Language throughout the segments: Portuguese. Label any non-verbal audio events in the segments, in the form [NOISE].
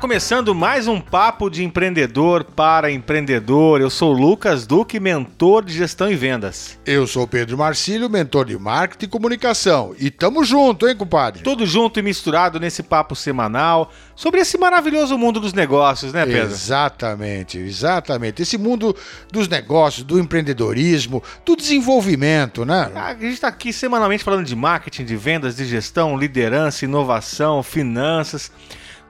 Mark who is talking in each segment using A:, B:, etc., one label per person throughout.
A: Começando mais um papo de empreendedor para empreendedor. Eu sou Lucas Duque, mentor de gestão e vendas.
B: Eu sou Pedro Marcílio, mentor de marketing e comunicação. E tamo junto, hein, compadre?
A: Tudo junto e misturado nesse papo semanal sobre esse maravilhoso mundo dos negócios, né, Pedro?
B: Exatamente, exatamente. Esse mundo dos negócios, do empreendedorismo, do desenvolvimento, né?
A: A gente está aqui semanalmente falando de marketing, de vendas, de gestão, liderança, inovação, finanças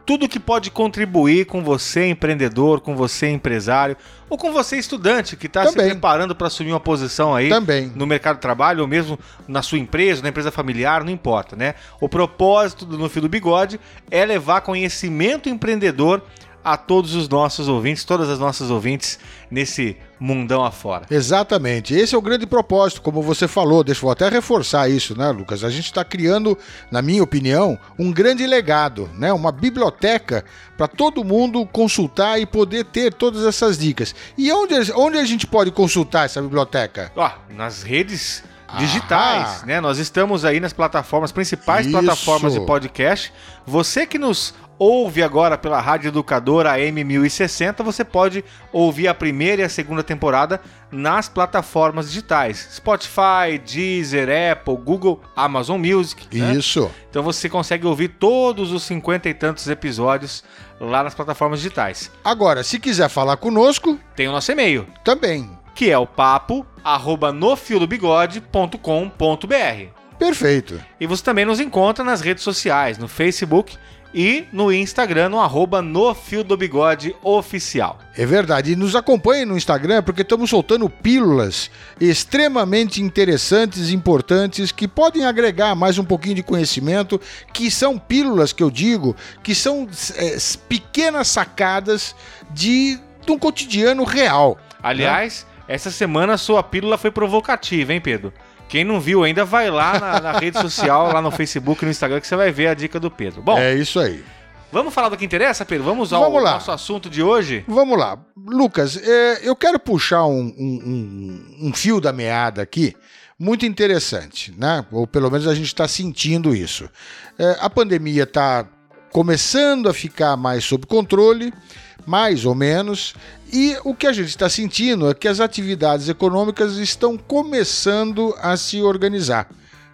A: tudo que pode contribuir com você, empreendedor, com você, empresário, ou com você, estudante, que está se preparando para assumir uma posição aí
B: Também.
A: no mercado de trabalho, ou mesmo na sua empresa, na empresa familiar, não importa, né? O propósito do No Fio do Bigode é levar conhecimento empreendedor a todos os nossos ouvintes, todas as nossas ouvintes nesse mundão afora.
B: Exatamente. Esse é o grande propósito, como você falou. Deixa eu até reforçar isso, né, Lucas? A gente está criando, na minha opinião, um grande legado, né? Uma biblioteca para todo mundo consultar e poder ter todas essas dicas. E onde, onde a gente pode consultar essa biblioteca?
A: Ó, nas redes digitais, né? Nós estamos aí nas plataformas, principais Isso. plataformas de podcast. Você que nos ouve agora pela Rádio Educadora AM1060, você pode ouvir a primeira e a segunda temporada nas plataformas digitais: Spotify, Deezer, Apple, Google, Amazon Music.
B: Né? Isso.
A: Então você consegue ouvir todos os cinquenta e tantos episódios lá nas plataformas digitais.
B: Agora, se quiser falar conosco,
A: tem o nosso e-mail.
B: Também.
A: Que é o papo arroba nofiodobigode.com.br.
B: Perfeito.
A: E você também nos encontra nas redes sociais, no Facebook e no Instagram, no arroba no Fio do Bigode Oficial.
B: É verdade. E nos acompanhe no Instagram porque estamos soltando pílulas extremamente interessantes e importantes que podem agregar mais um pouquinho de conhecimento, que são pílulas que eu digo, que são é, pequenas sacadas de, de um cotidiano real. Né?
A: Aliás, né? essa semana a sua pílula foi provocativa, hein, Pedro? Quem não viu ainda, vai lá na, na rede social, lá no Facebook, no Instagram, que você vai ver a dica do Pedro.
B: Bom, é isso aí.
A: Vamos falar do que interessa, Pedro? Vamos ao Vamos nosso assunto de hoje?
B: Vamos lá. Lucas, é, eu quero puxar um, um, um, um, fio da meada aqui, muito interessante, né? Ou pelo menos a gente está sentindo isso. É, a pandemia está começando a ficar mais sob controle, mais ou menos, e o que a gente está sentindo é que as atividades econômicas estão começando a se organizar.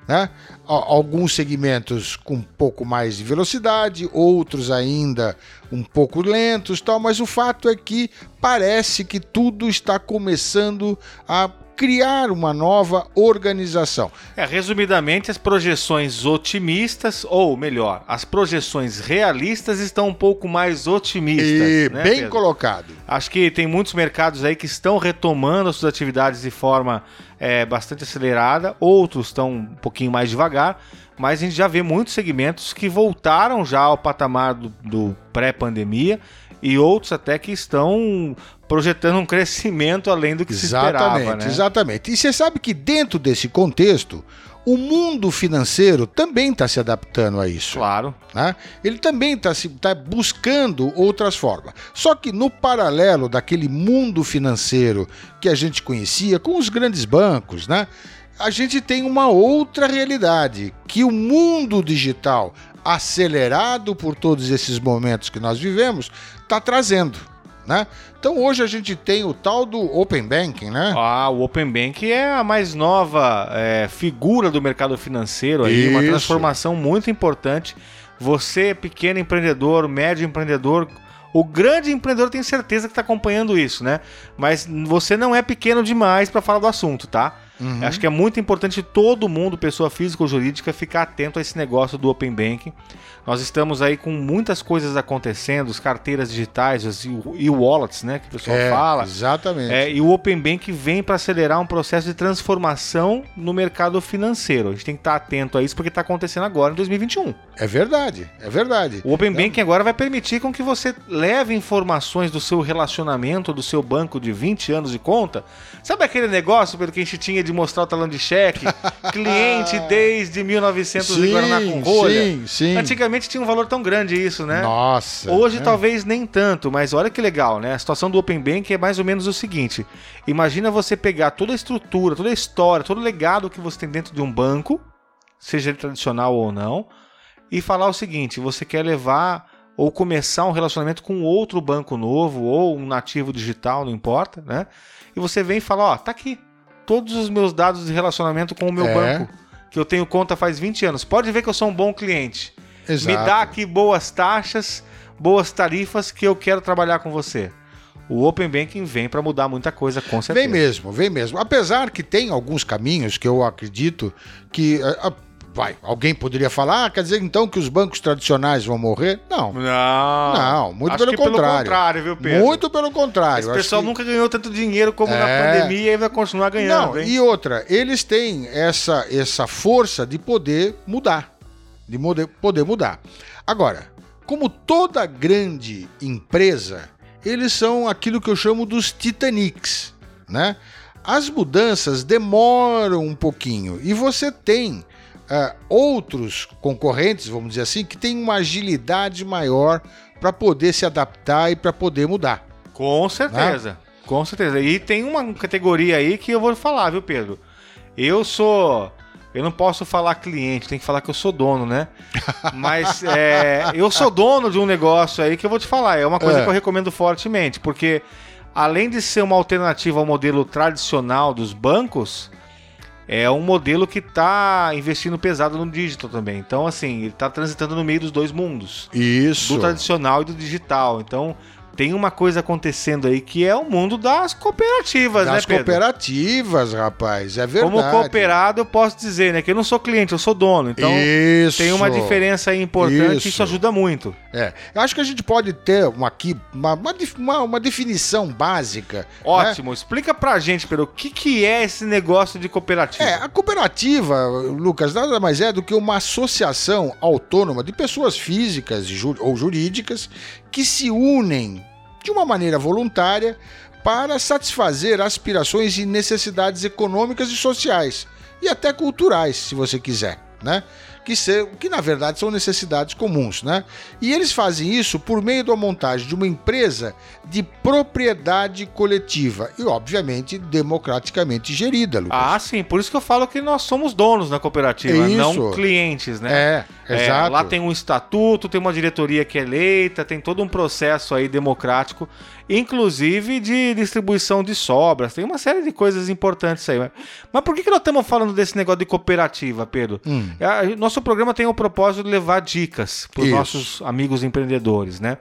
B: Né? Alguns segmentos com um pouco mais de velocidade, outros ainda um pouco lentos, tal, mas o fato é que parece que tudo está começando a criar uma nova organização.
A: É, resumidamente, as projeções otimistas, ou melhor, as projeções realistas estão um pouco mais otimistas.
B: E né, bem Pedro? colocado.
A: Acho que tem muitos mercados aí que estão retomando as suas atividades de forma é, bastante acelerada, outros estão um pouquinho mais devagar, mas a gente já vê muitos segmentos que voltaram já ao patamar do, do pré-pandemia e outros até que estão projetando um crescimento além do que
B: exatamente,
A: se esperava. Né?
B: Exatamente. E você sabe que dentro desse contexto, o mundo financeiro também está se adaptando a isso.
A: Claro.
B: Né? Ele também está tá buscando outras formas. Só que no paralelo daquele mundo financeiro que a gente conhecia com os grandes bancos, né? a gente tem uma outra realidade, que o mundo digital, acelerado por todos esses momentos que nós vivemos, está trazendo. Né? Então hoje a gente tem o tal do Open Banking, né?
A: Ah, o Open Banking é a mais nova é, figura do mercado financeiro aí, Isso. uma transformação muito importante. Você, pequeno empreendedor, médio empreendedor, o grande empreendedor tem certeza que está acompanhando isso, né? Mas você não é pequeno demais para falar do assunto, tá? Uhum. Acho que é muito importante todo mundo, pessoa física ou jurídica, ficar atento a esse negócio do Open Banking. Nós estamos aí com muitas coisas acontecendo, as carteiras digitais e wallets, né, que o pessoal
B: é,
A: fala.
B: Exatamente.
A: É, e o Open Bank vem para acelerar um processo de transformação no mercado financeiro. A gente tem que estar atento a isso porque está acontecendo agora em 2021.
B: É verdade, é verdade.
A: O Open Banking agora vai permitir com que você leve informações do seu relacionamento, do seu banco de 20 anos de conta. Sabe aquele negócio pelo que a gente tinha de mostrar o talão de cheque? [LAUGHS] Cliente desde 1900 sim, Guaraná com rolha. Sim, sim. Antigamente tinha um valor tão grande isso, né?
B: Nossa.
A: Hoje é. talvez nem tanto, mas olha que legal, né? A situação do Open Bank é mais ou menos o seguinte: imagina você pegar toda a estrutura, toda a história, todo o legado que você tem dentro de um banco, seja ele tradicional ou não e falar o seguinte: você quer levar ou começar um relacionamento com outro banco novo ou um nativo digital, não importa, né? E você vem e fala: ó, tá aqui todos os meus dados de relacionamento com o meu é. banco, que eu tenho conta faz 20 anos. Pode ver que eu sou um bom cliente. Exato. Me dá aqui boas taxas, boas tarifas que eu quero trabalhar com você. O Open Banking vem para mudar muita coisa, com certeza.
B: Vem mesmo, vem mesmo. Apesar que tem alguns caminhos que eu acredito que eh, vai, alguém poderia falar, ah, quer dizer então que os bancos tradicionais vão morrer? Não.
A: Não.
B: Não, muito pelo contrário. pelo
A: contrário, viu, Pedro?
B: Muito pelo contrário.
A: Esse pessoal que... nunca ganhou tanto dinheiro como é... na pandemia e vai continuar ganhando. Não, hein?
B: e outra, eles têm essa, essa força de poder mudar. De poder mudar. Agora, como toda grande empresa, eles são aquilo que eu chamo dos Titanics, né? As mudanças demoram um pouquinho e você tem uh, outros concorrentes, vamos dizer assim, que têm uma agilidade maior para poder se adaptar e para poder mudar.
A: Com certeza, né? com certeza. E tem uma categoria aí que eu vou falar, viu, Pedro? Eu sou. Eu não posso falar cliente, tem que falar que eu sou dono, né? [LAUGHS] Mas é, eu sou dono de um negócio aí que eu vou te falar. É uma coisa é. que eu recomendo fortemente, porque além de ser uma alternativa ao modelo tradicional dos bancos, é um modelo que está investindo pesado no digital também. Então, assim, ele está transitando no meio dos dois mundos.
B: Isso.
A: Do tradicional e do digital. Então, tem uma coisa acontecendo aí que é o mundo das cooperativas,
B: das
A: né,
B: Pedro? Das cooperativas, rapaz, é verdade.
A: Como cooperado, eu posso dizer, né, que eu não sou cliente, eu sou dono. Então, isso. tem uma diferença aí importante isso. e isso ajuda muito.
B: É, eu acho que a gente pode ter uma, aqui uma, uma, uma definição básica. Né?
A: Ótimo, né? explica pra gente, Pedro, o que, que é esse negócio de cooperativa?
B: É, a cooperativa, Lucas, nada mais é do que uma associação autônoma de pessoas físicas ou jurídicas que se unem de uma maneira voluntária para satisfazer aspirações e necessidades econômicas e sociais e até culturais, se você quiser, né? Que, ser, que na verdade são necessidades comuns, né? E eles fazem isso por meio da montagem de uma empresa de propriedade coletiva e, obviamente, democraticamente gerida, Lucas.
A: Ah, sim, por isso que eu falo que nós somos donos da cooperativa, isso. não clientes, né?
B: É, é, exato.
A: Lá tem um estatuto, tem uma diretoria que é eleita, tem todo um processo aí democrático inclusive de distribuição de sobras. Tem uma série de coisas importantes aí. Mas por que, que nós estamos falando desse negócio de cooperativa, Pedro? Hum. Nosso programa tem o propósito de levar dicas para os nossos amigos empreendedores, né?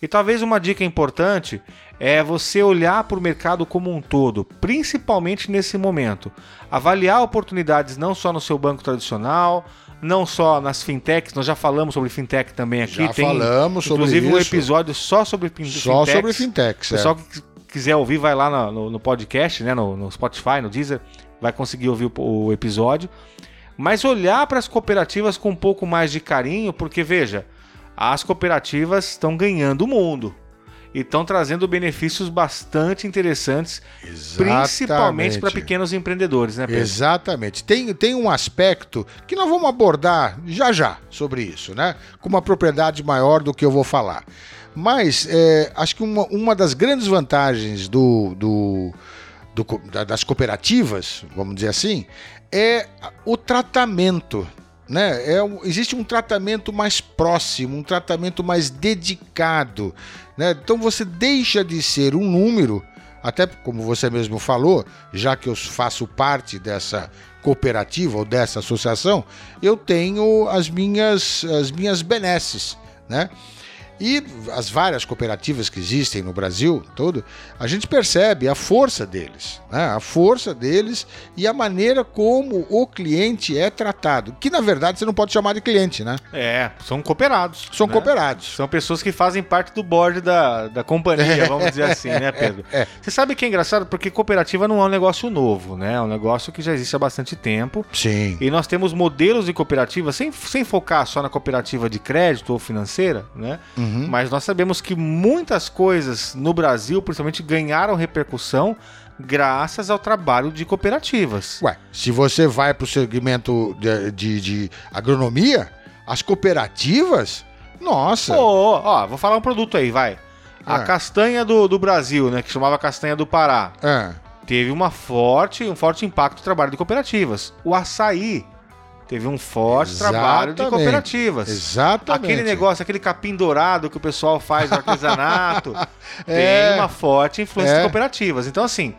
A: E talvez uma dica importante é você olhar para o mercado como um todo, principalmente nesse momento. Avaliar oportunidades não só no seu banco tradicional, não só nas fintechs, nós já falamos sobre fintech também aqui.
B: Já
A: tem,
B: falamos sobre
A: inclusive, isso. um episódio só sobre fintechs.
B: Só sobre fintechs.
A: O pessoal é. que quiser ouvir, vai lá no, no, no podcast, né, no, no, Spotify, no Deezer, vai conseguir ouvir o, o episódio. Mas olhar para as cooperativas com um pouco mais de carinho, porque veja, as cooperativas estão ganhando o mundo e estão trazendo benefícios bastante interessantes, Exatamente. principalmente para pequenos empreendedores, né, Pedro?
B: Exatamente. Tem, tem um aspecto que nós vamos abordar já já sobre isso, né? Com uma propriedade maior do que eu vou falar. Mas é, acho que uma, uma das grandes vantagens do, do, do, das cooperativas, vamos dizer assim, é o tratamento né? É, existe um tratamento mais próximo, um tratamento mais dedicado. Né? Então você deixa de ser um número, até como você mesmo falou, já que eu faço parte dessa cooperativa ou dessa associação, eu tenho as minhas, as minhas benesses. Né? E as várias cooperativas que existem no Brasil todo, a gente percebe a força deles, né? a força deles e a maneira como o cliente é tratado. Que na verdade você não pode chamar de cliente, né?
A: É, são cooperados.
B: São
A: né?
B: cooperados.
A: São pessoas que fazem parte do board da, da companhia, vamos dizer assim, né, [LAUGHS] Pedro? É, é. Você sabe que é engraçado? Porque cooperativa não é um negócio novo, né? É um negócio que já existe há bastante tempo.
B: Sim.
A: E nós temos modelos de cooperativa, sem, sem focar só na cooperativa de crédito ou financeira, né? Uhum. Mas nós sabemos que muitas coisas no Brasil, principalmente, ganharam repercussão graças ao trabalho de cooperativas.
B: Ué, se você vai para o segmento de, de, de, agronomia, as cooperativas, nossa.
A: Oh, ó, vou falar um produto aí, vai. A é. castanha do, do Brasil, né, que chamava castanha do Pará, é. teve uma forte, um forte impacto no trabalho de cooperativas. O açaí teve um forte Exatamente. trabalho de cooperativas.
B: Exatamente.
A: Aquele negócio, aquele capim dourado que o pessoal faz no artesanato, [LAUGHS] é. tem uma forte influência é. de cooperativas. Então, assim,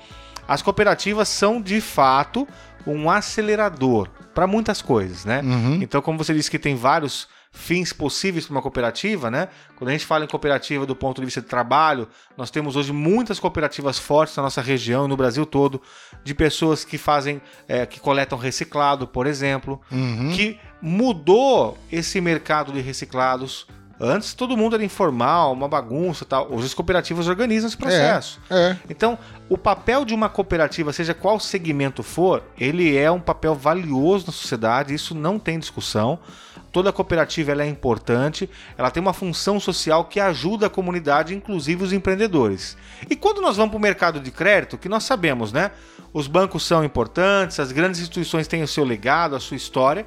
A: as cooperativas são de fato um acelerador para muitas coisas, né? Uhum. Então, como você disse que tem vários fins possíveis para uma cooperativa, né? Quando a gente fala em cooperativa do ponto de vista de trabalho, nós temos hoje muitas cooperativas fortes na nossa região e no Brasil todo, de pessoas que fazem, é, que coletam reciclado, por exemplo, uhum. que mudou esse mercado de reciclados. Antes todo mundo era informal, uma bagunça tal. Hoje as cooperativas organizam esse processo. É, é. Então, o papel de uma cooperativa, seja qual segmento for, ele é um papel valioso na sociedade, isso não tem discussão toda cooperativa é importante, ela tem uma função social que ajuda a comunidade, inclusive os empreendedores. E quando nós vamos para o mercado de crédito, que nós sabemos, né? Os bancos são importantes, as grandes instituições têm o seu legado, a sua história,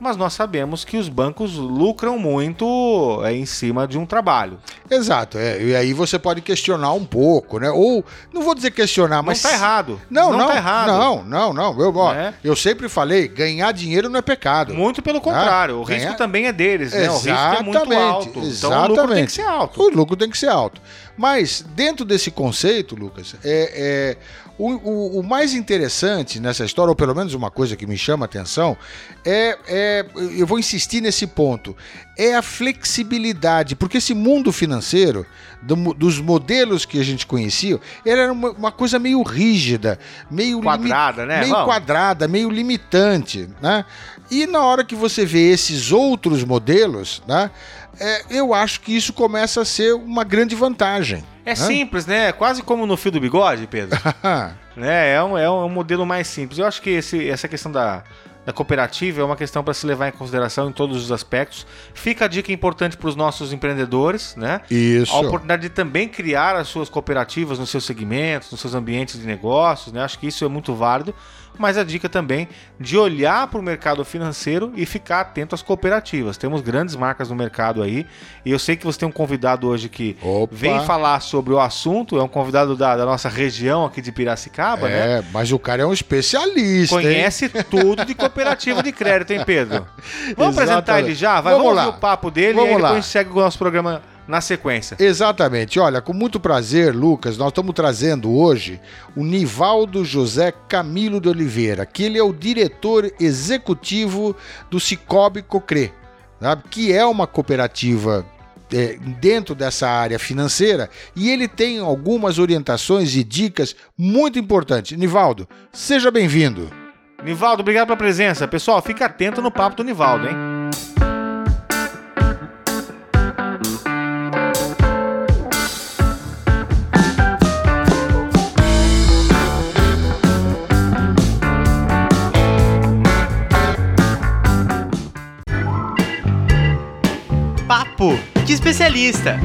A: mas nós sabemos que os bancos lucram muito é, em cima de um trabalho.
B: Exato, é, e aí você pode questionar um pouco, né? Ou, não vou dizer questionar, mas.
A: Não está errado.
B: Não, não. Não está errado. Não, não, não. Eu, ó, é. eu sempre falei, ganhar dinheiro não é pecado.
A: Muito pelo contrário, ah, o risco também é deles, né? O risco é muito alto. Exatamente. Então o lucro tem que ser alto.
B: O lucro tem que ser alto. Mas, dentro desse conceito, Lucas, é, é o, o, o, mais interessante nessa história, ou pelo menos uma coisa que me chama a atenção, é, é, eu vou insistir nesse ponto, é a flexibilidade, porque esse mundo financeiro, do, dos modelos que a gente conhecia, era uma, uma coisa meio rígida, meio
A: quadrada, né?
B: Meio Vamos. quadrada, meio limitante, né? E na hora que você vê esses outros modelos, né? É, eu acho que isso começa a ser uma grande vantagem.
A: É simples, né? Quase como no fio do bigode, Pedro. [LAUGHS] né? é, um, é um modelo mais simples. Eu acho que esse, essa questão da, da cooperativa é uma questão para se levar em consideração em todos os aspectos. Fica a dica importante para os nossos empreendedores, né?
B: Isso.
A: A oportunidade de também criar as suas cooperativas nos seus segmentos, nos seus ambientes de negócios, né? Acho que isso é muito válido mas a dica também de olhar para o mercado financeiro e ficar atento às cooperativas. Temos grandes marcas no mercado aí, e eu sei que você tem um convidado hoje que Opa. vem falar sobre o assunto, é um convidado da, da nossa região aqui de Piracicaba, é, né?
B: É, mas o cara é um especialista.
A: Conhece
B: hein?
A: tudo de cooperativa de crédito, hein, Pedro? [LAUGHS] Vamos apresentar ele já? Vai, vamos, vamos ouvir o papo dele vamos e aí depois segue com o nosso programa na sequência.
B: Exatamente. Olha, com muito prazer, Lucas, nós estamos trazendo hoje o Nivaldo José Camilo de Oliveira, que ele é o diretor executivo do Cicobi Cocre, sabe? que é uma cooperativa é, dentro dessa área financeira e ele tem algumas orientações e dicas muito importantes. Nivaldo, seja bem-vindo.
A: Nivaldo, obrigado pela presença. Pessoal, fica atento no papo do Nivaldo, hein? Papo de Especialista.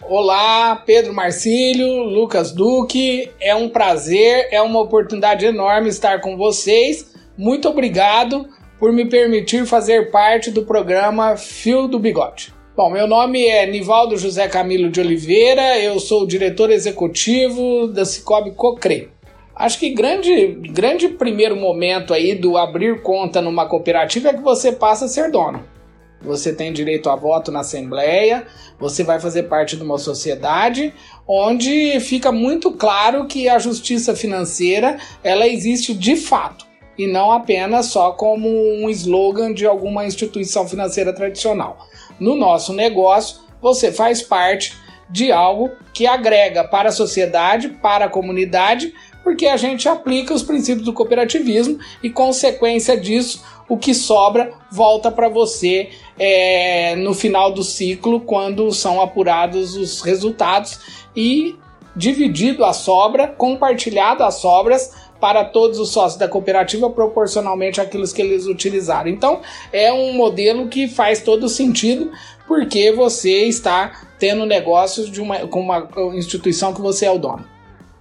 C: Olá, Pedro Marcílio, Lucas Duque. É um prazer, é uma oportunidade enorme estar com vocês. Muito obrigado por me permitir fazer parte do programa Fio do Bigode. Bom, meu nome é Nivaldo José Camilo de Oliveira, eu sou o diretor executivo da Cicobi Cocre. Acho que grande, grande primeiro momento aí do abrir conta numa cooperativa é que você passa a ser dono você tem direito a voto na Assembleia, você vai fazer parte de uma sociedade onde fica muito claro que a justiça financeira ela existe de fato. e não apenas só como um slogan de alguma instituição financeira tradicional. No nosso negócio, você faz parte de algo que agrega para a sociedade, para a comunidade, porque a gente aplica os princípios do cooperativismo e, consequência disso, o que sobra volta para você é, no final do ciclo, quando são apurados os resultados e dividido a sobra, compartilhado as sobras para todos os sócios da cooperativa proporcionalmente àquilo que eles utilizaram. Então, é um modelo que faz todo sentido porque você está tendo negócios de uma, com uma instituição que você é o dono.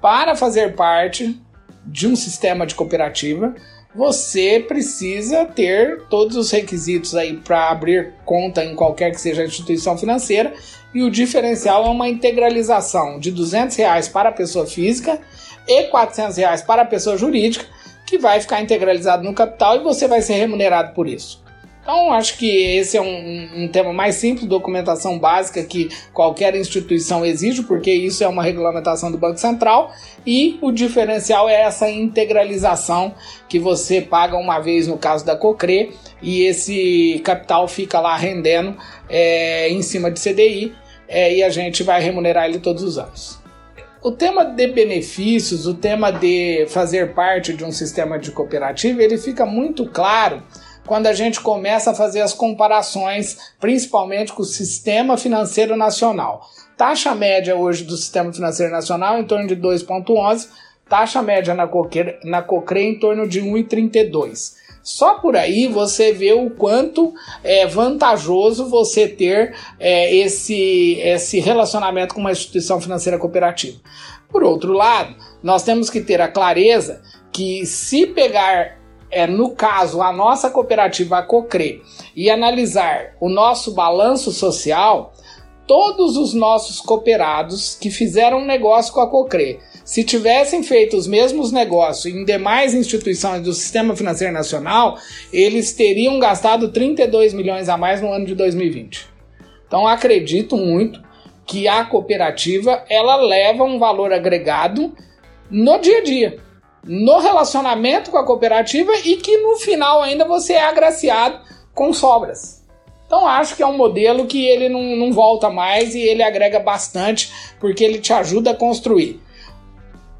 C: Para fazer parte de um sistema de cooperativa, você precisa ter todos os requisitos aí para abrir conta em qualquer que seja a instituição financeira e o diferencial é uma integralização de 200 reais para a pessoa física e 400 reais para a pessoa jurídica que vai ficar integralizado no capital e você vai ser remunerado por isso. Então, acho que esse é um, um, tema mais simples, documentação básica que qualquer instituição exige, porque isso é uma regulamentação do Banco Central, e o diferencial é essa integralização que você paga uma vez no caso da COCRE e esse capital fica lá rendendo é, em cima de CDI é, e a gente vai remunerar ele todos os anos. O tema de benefícios, o tema de fazer parte de um sistema de cooperativa, ele fica muito claro quando a gente começa a fazer as comparações, principalmente com o sistema financeiro nacional. Taxa média hoje do sistema financeiro nacional em torno de 2,11, taxa média na Cocre, na Cocre em torno de 1,32. Só por aí você vê o quanto é vantajoso você ter é, esse, esse relacionamento com uma instituição financeira cooperativa. Por outro lado, nós temos que ter a clareza que se pegar é, no caso, a nossa cooperativa a Cocre e analisar o nosso balanço social, todos os nossos cooperados que fizeram negócio com a Cocre, se tivessem feito os mesmos negócios em demais instituições do Sistema Financeiro Nacional, eles teriam gastado 32 milhões a mais no ano de 2020. Então acredito muito que a cooperativa ela leva um valor agregado no dia a dia no relacionamento com a cooperativa e que no final ainda você é agraciado com sobras. Então acho que é um modelo que ele não, não volta mais e ele agrega bastante porque ele te ajuda a construir.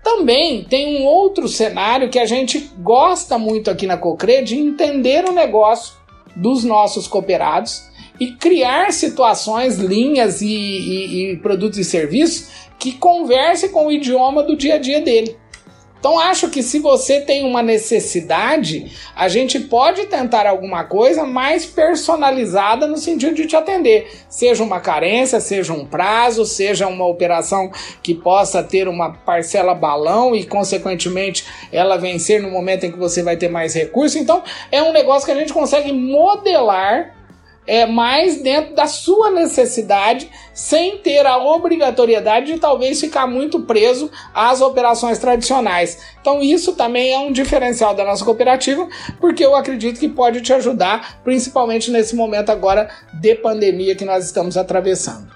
C: Também tem um outro cenário que a gente gosta muito aqui na Cocre de entender o negócio dos nossos cooperados e criar situações, linhas e, e, e produtos e serviços que conversem com o idioma do dia a dia dele. Então acho que se você tem uma necessidade, a gente pode tentar alguma coisa mais personalizada no sentido de te atender. Seja uma carência, seja um prazo, seja uma operação que possa ter uma parcela balão e, consequentemente, ela vencer no momento em que você vai ter mais recursos. Então é um negócio que a gente consegue modelar é, mais dentro da sua necessidade, sem ter a obrigatoriedade de talvez ficar muito preso às operações tradicionais. Então, isso também é um diferencial da nossa cooperativa, porque eu acredito que pode te ajudar, principalmente nesse momento agora de pandemia que nós estamos atravessando.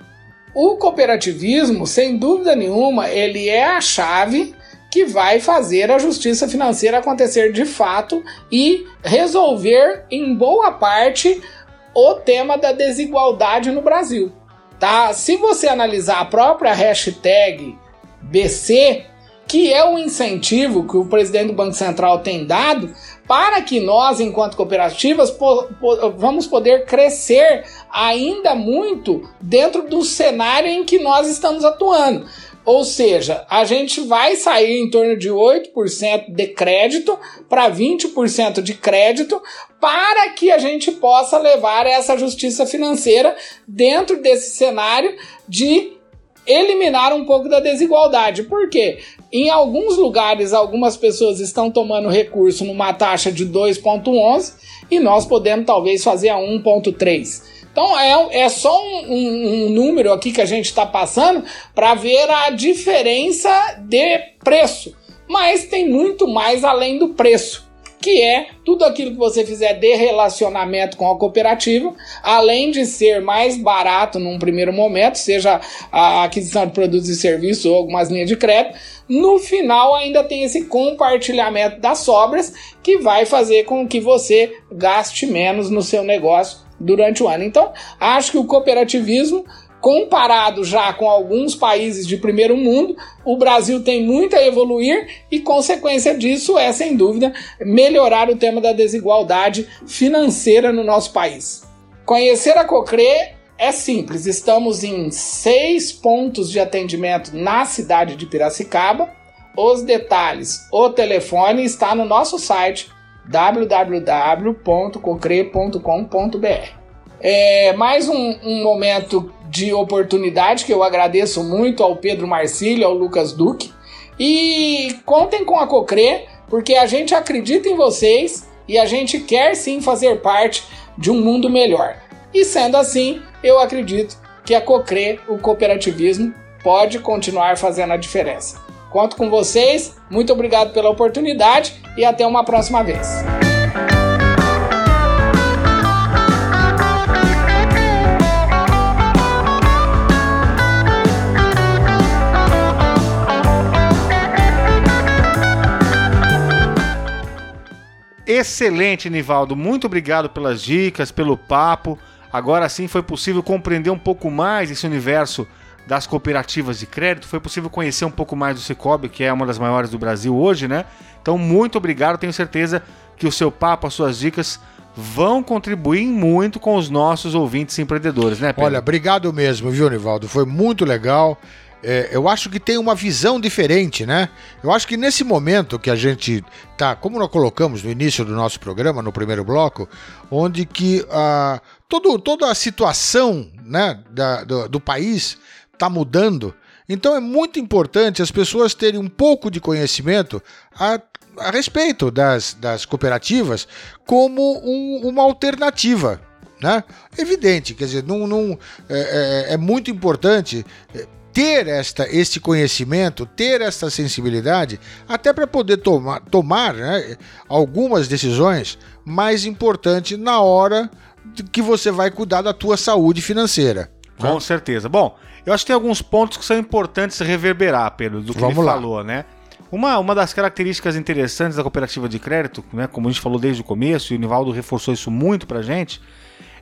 C: O cooperativismo, sem dúvida nenhuma, ele é a chave que vai fazer a justiça financeira acontecer de fato e resolver em boa parte o tema da desigualdade no Brasil. Tá? Se você analisar a própria hashtag BC, que é o incentivo que o presidente do Banco Central tem dado para que nós, enquanto cooperativas, po po vamos poder crescer ainda muito dentro do cenário em que nós estamos atuando. Ou seja, a gente vai sair em torno de 8% de crédito para 20% de crédito para que a gente possa levar essa justiça financeira dentro desse cenário de eliminar um pouco da desigualdade. Por quê? Em alguns lugares, algumas pessoas estão tomando recurso numa taxa de 2,11 e nós podemos talvez fazer a 1,3. Então é, é só um, um, um número aqui que a gente está passando para ver a diferença de preço. Mas tem muito mais além do preço que é tudo aquilo que você fizer de relacionamento com a cooperativa, além de ser mais barato num primeiro momento, seja a aquisição de produtos e serviços ou algumas linhas de crédito, no final ainda tem esse compartilhamento das sobras que vai fazer com que você gaste menos no seu negócio durante o ano. Então, acho que o cooperativismo comparado já com alguns países de primeiro mundo, o Brasil tem muito a evoluir e, consequência disso, é sem dúvida melhorar o tema da desigualdade financeira no nosso país. Conhecer a Cocre é simples, estamos em seis pontos de atendimento na cidade de Piracicaba. Os detalhes, o telefone está no nosso site www.cocre.com.br. É mais um, um momento de oportunidade que eu agradeço muito ao Pedro Marcílio, ao Lucas Duque. E contem com a Cocre, porque a gente acredita em vocês e a gente quer sim fazer parte de um mundo melhor. E sendo assim, eu acredito que a Cocre, o cooperativismo, pode continuar fazendo a diferença. Conto com vocês, muito obrigado pela oportunidade e até uma próxima vez.
A: Excelente, Nivaldo. Muito obrigado pelas dicas, pelo papo. Agora sim foi possível compreender um pouco mais esse universo das cooperativas de crédito. Foi possível conhecer um pouco mais do Cicobi, que é uma das maiores do Brasil hoje, né? Então, muito obrigado. Tenho certeza que o seu papo, as suas dicas vão contribuir muito com os nossos ouvintes empreendedores, né, Pedro?
B: Olha, obrigado mesmo, viu, Nivaldo? Foi muito legal é, eu acho que tem uma visão diferente, né? Eu acho que nesse momento que a gente tá, como nós colocamos no início do nosso programa, no primeiro bloco, onde que ah, todo, toda a situação né, da, do, do país está mudando, então é muito importante as pessoas terem um pouco de conhecimento a, a respeito das, das cooperativas como um, uma alternativa. Né? Evidente, quer dizer, não, é, é, é muito importante é, ter esta, este conhecimento, ter esta sensibilidade, até para poder toma, tomar né, algumas decisões mais importantes na hora que você vai cuidar da tua saúde financeira.
A: Né? Com certeza. Bom, eu acho que tem alguns pontos que são importantes reverberar, Pedro, do que Vamos ele lá. falou, né? Uma, uma das características interessantes da cooperativa de crédito, né, como a gente falou desde o começo, e o Nivaldo reforçou isso muito pra gente,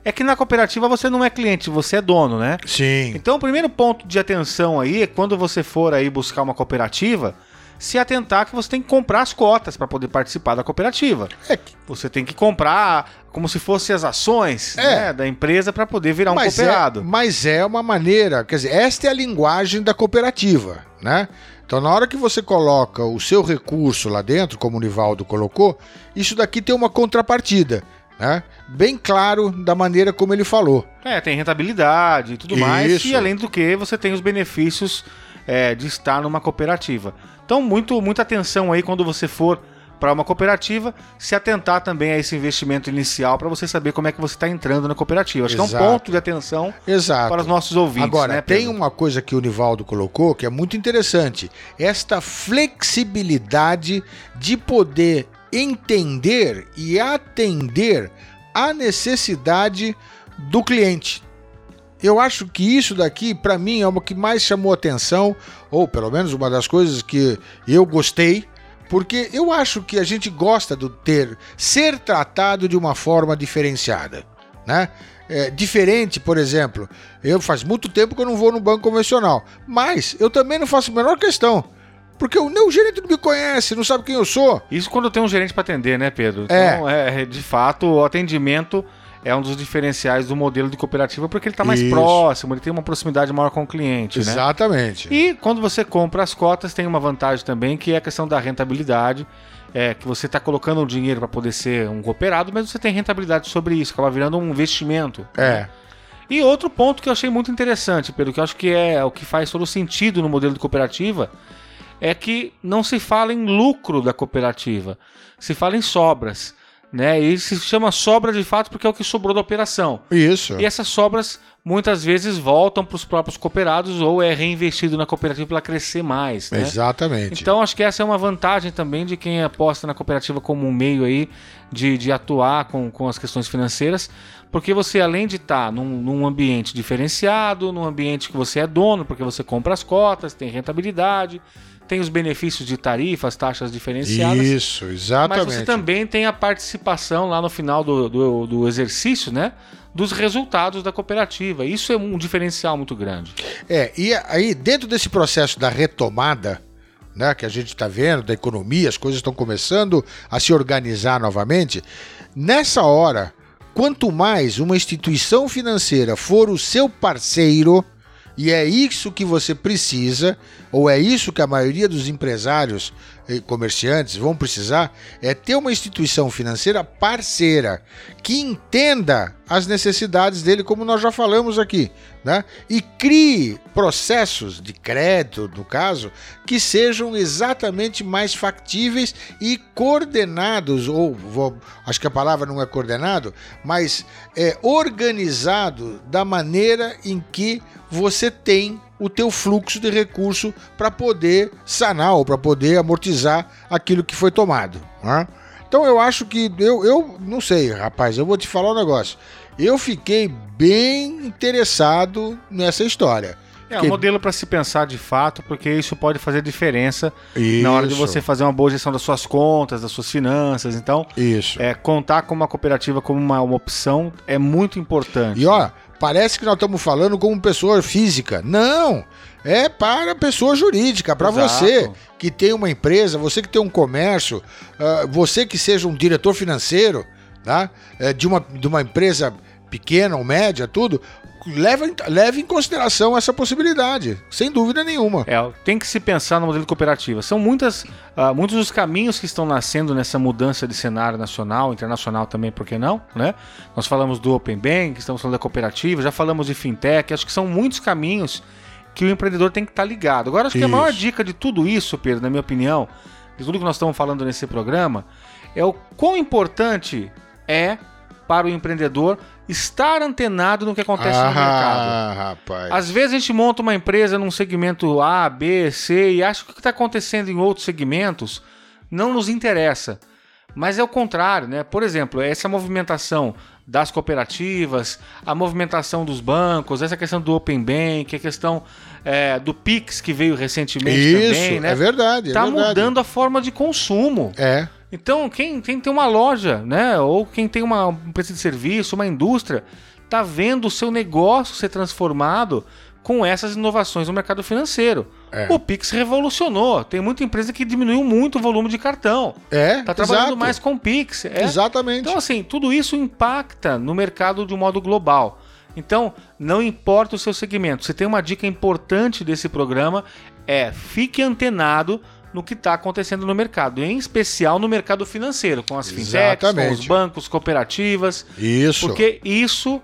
A: é que na cooperativa você não é cliente, você é dono, né?
B: Sim.
A: Então o primeiro ponto de atenção aí é quando você for aí buscar uma cooperativa, se atentar que você tem que comprar as cotas para poder participar da cooperativa. É. Você tem que comprar como se fossem as ações é. né, da empresa para poder virar um mas é- cooperado.
B: É, mas é uma maneira, quer dizer, esta é a linguagem da cooperativa, né? Então, na hora que você coloca o seu recurso lá dentro, como o Nivaldo colocou, isso daqui tem uma contrapartida né? Bem claro da maneira como ele falou.
A: É, tem rentabilidade e tudo Isso. mais. E além do que, você tem os benefícios é, de estar numa cooperativa. Então, muito, muita atenção aí quando você for para uma cooperativa, se atentar também a esse investimento inicial para você saber como é que você está entrando na cooperativa. Acho Exato. que é um ponto de atenção
B: Exato.
A: para os nossos ouvintes.
B: Agora,
A: né,
B: tem uma coisa que o Nivaldo colocou que é muito interessante: esta flexibilidade de poder entender e atender a necessidade do cliente. Eu acho que isso daqui, para mim, é o que mais chamou atenção, ou pelo menos uma das coisas que eu gostei, porque eu acho que a gente gosta de ter ser tratado de uma forma diferenciada, né? É, diferente, por exemplo, eu faz muito tempo que eu não vou no banco convencional, mas eu também não faço a menor questão porque o, o gerente não me conhece, não sabe quem eu sou.
A: Isso quando tem um gerente para atender, né, Pedro? É. Então, é, de fato, o atendimento é um dos diferenciais do modelo de cooperativa porque ele está mais Isso. próximo, ele tem uma proximidade maior com o cliente.
B: Né? Exatamente.
A: Né? E quando você compra as cotas, tem uma vantagem também que é a questão da rentabilidade. É que você está colocando o dinheiro para poder ser um cooperado, mas você tem rentabilidade sobre isso, acaba virando um investimento.
B: É.
A: Né? E outro ponto que eu achei muito interessante, Pedro, que eu acho que é o que faz todo sentido no modelo de cooperativa, é que não se fala em lucro da cooperativa, se fala em sobras. né? E se chama sobra de fato porque é o que sobrou da operação.
B: Isso.
A: E essas sobras muitas vezes voltam para os próprios cooperados ou é reinvestido na cooperativa para crescer mais. Né?
B: Exatamente.
A: Então acho que essa é uma vantagem também de quem aposta na cooperativa como um meio aí de, de atuar com, com as questões financeiras, porque você além de estar tá num, num ambiente diferenciado, num ambiente que você é dono, porque você compra as cotas, tem rentabilidade tem os benefícios de tarifas, taxas diferenciadas.
B: Isso, exatamente.
A: Mas você também tem a participação lá no final do, do, do exercício, né? Dos resultados da cooperativa. Isso é um diferencial muito grande.
B: É, e aí, dentro desse processo da retomada, né, que a gente está vendo, da economia, as coisas estão começando a se organizar novamente, nessa hora, quanto mais uma instituição financeira for o seu parceiro, e é isso que você precisa, ou é isso que a maioria dos empresários comerciantes vão precisar, é ter uma instituição financeira parceira que entenda as necessidades dele, como nós já falamos aqui, né? E crie processos de crédito, no caso, que sejam exatamente mais factíveis e coordenados, ou vou, acho que a palavra não é coordenado, mas é organizado da maneira em que você tem o teu fluxo de recurso para poder sanar ou para poder amortizar aquilo que foi tomado. Né? Então eu acho que eu, eu não sei, rapaz, eu vou te falar um negócio. Eu fiquei bem interessado nessa história.
A: É um modelo para se pensar de fato, porque isso pode fazer diferença isso. na hora de você fazer uma boa gestão das suas contas, das suas finanças. Então,
B: isso.
A: É, contar com uma cooperativa como uma, uma opção é muito importante.
B: E ó, parece que nós estamos falando como pessoa física. Não! É para pessoa jurídica, para você que tem uma empresa, você que tem um comércio, uh, você que seja um diretor financeiro tá? É, de, uma, de uma empresa pequena ou média, tudo, leve, leve em consideração essa possibilidade, sem dúvida nenhuma.
A: É, tem que se pensar no modelo de cooperativa. São muitas, uh, muitos dos caminhos que estão nascendo nessa mudança de cenário nacional, internacional também, por que não? Né? Nós falamos do Open Bank, estamos falando da cooperativa, já falamos de fintech, acho que são muitos caminhos que o empreendedor tem que estar ligado. Agora, acho isso. que a maior dica de tudo isso, Pedro, na minha opinião, de tudo que nós estamos falando nesse programa, é o quão importante é para o empreendedor estar antenado no que acontece ah, no mercado.
B: Rapaz.
A: Às vezes a gente monta uma empresa num segmento A, B, C e acha que o que está acontecendo em outros segmentos não nos interessa. Mas é o contrário, né? Por exemplo, essa movimentação das cooperativas, a movimentação dos bancos, essa questão do Open Bank, a questão é, do Pix que veio recentemente
B: Isso,
A: também, né?
B: É verdade.
A: Está
B: é
A: mudando a forma de consumo.
B: É.
A: Então, quem, quem tem uma loja, né, ou quem tem uma empresa de serviço, uma indústria, tá vendo o seu negócio ser transformado com essas inovações no mercado financeiro. É. O Pix revolucionou. Tem muita empresa que diminuiu muito o volume de cartão.
B: É.
A: Tá trabalhando exato. mais com Pix. É.
B: Exatamente.
A: Então, assim, tudo isso impacta no mercado de um modo global. Então, não importa o seu segmento. Você tem uma dica importante desse programa: é fique antenado no que está acontecendo no mercado, em especial no mercado financeiro, com as fintechs, com os bancos, cooperativas.
B: Isso.
A: Porque isso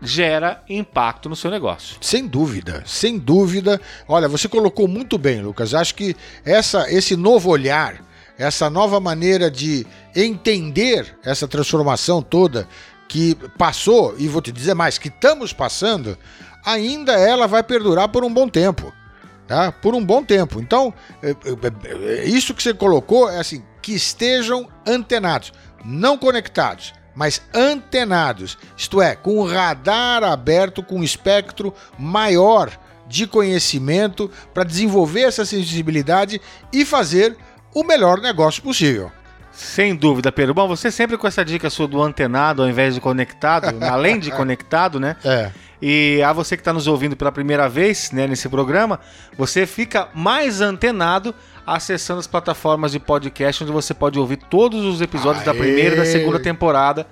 A: gera impacto no seu negócio.
B: Sem dúvida, sem dúvida. Olha, você colocou muito bem, Lucas. Acho que essa, esse novo olhar, essa nova maneira de entender essa transformação toda que passou, e vou te dizer mais, que estamos passando, ainda ela vai perdurar por um bom tempo tá? por um bom tempo. Então, é, é, é, isso que você colocou é assim: que estejam antenados, não conectados, mas antenados, isto é, com o radar aberto, com um espectro maior de conhecimento para desenvolver essa sensibilidade e fazer o melhor negócio possível.
A: Sem dúvida, Pedro. Bom, você sempre com essa dica sua do antenado ao invés de conectado, [LAUGHS] além de conectado, né?
B: É.
A: E a você que está nos ouvindo pela primeira vez né, nesse programa, você fica mais antenado acessando as plataformas de podcast, onde você pode ouvir todos os episódios Aê. da primeira e da segunda temporada.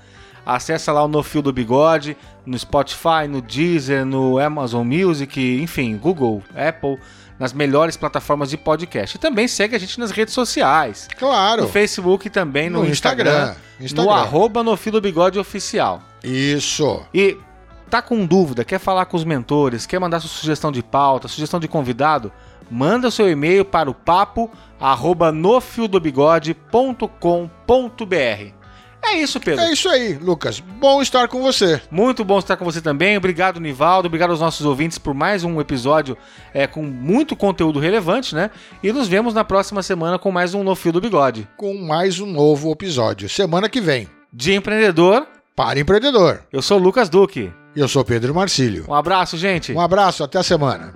A: Acesse lá o No Fio do Bigode, no Spotify, no Deezer, no Amazon Music, enfim, Google, Apple, nas melhores plataformas de podcast. E também segue a gente nas redes sociais.
B: Claro.
A: No Facebook e também no, no Instagram, Instagram, Instagram. No arroba No Fio do Bigode Oficial.
B: Isso.
A: E Tá com dúvida, quer falar com os mentores, quer mandar sua sugestão de pauta, sugestão de convidado? Manda seu e-mail para o papo arroba nofiodobigode.com.br. É isso, Pedro.
B: É isso aí, Lucas. Bom estar com você.
A: Muito bom estar com você também. Obrigado, Nivaldo. Obrigado aos nossos ouvintes por mais um episódio é, com muito conteúdo relevante, né? E nos vemos na próxima semana com mais um No Fio do Bigode.
B: Com mais um novo episódio. Semana que vem.
A: De empreendedor.
B: Para empreendedor.
A: Eu sou Lucas Duque.
B: Eu sou Pedro Marcílio.
A: Um abraço, gente.
B: Um abraço, até a semana.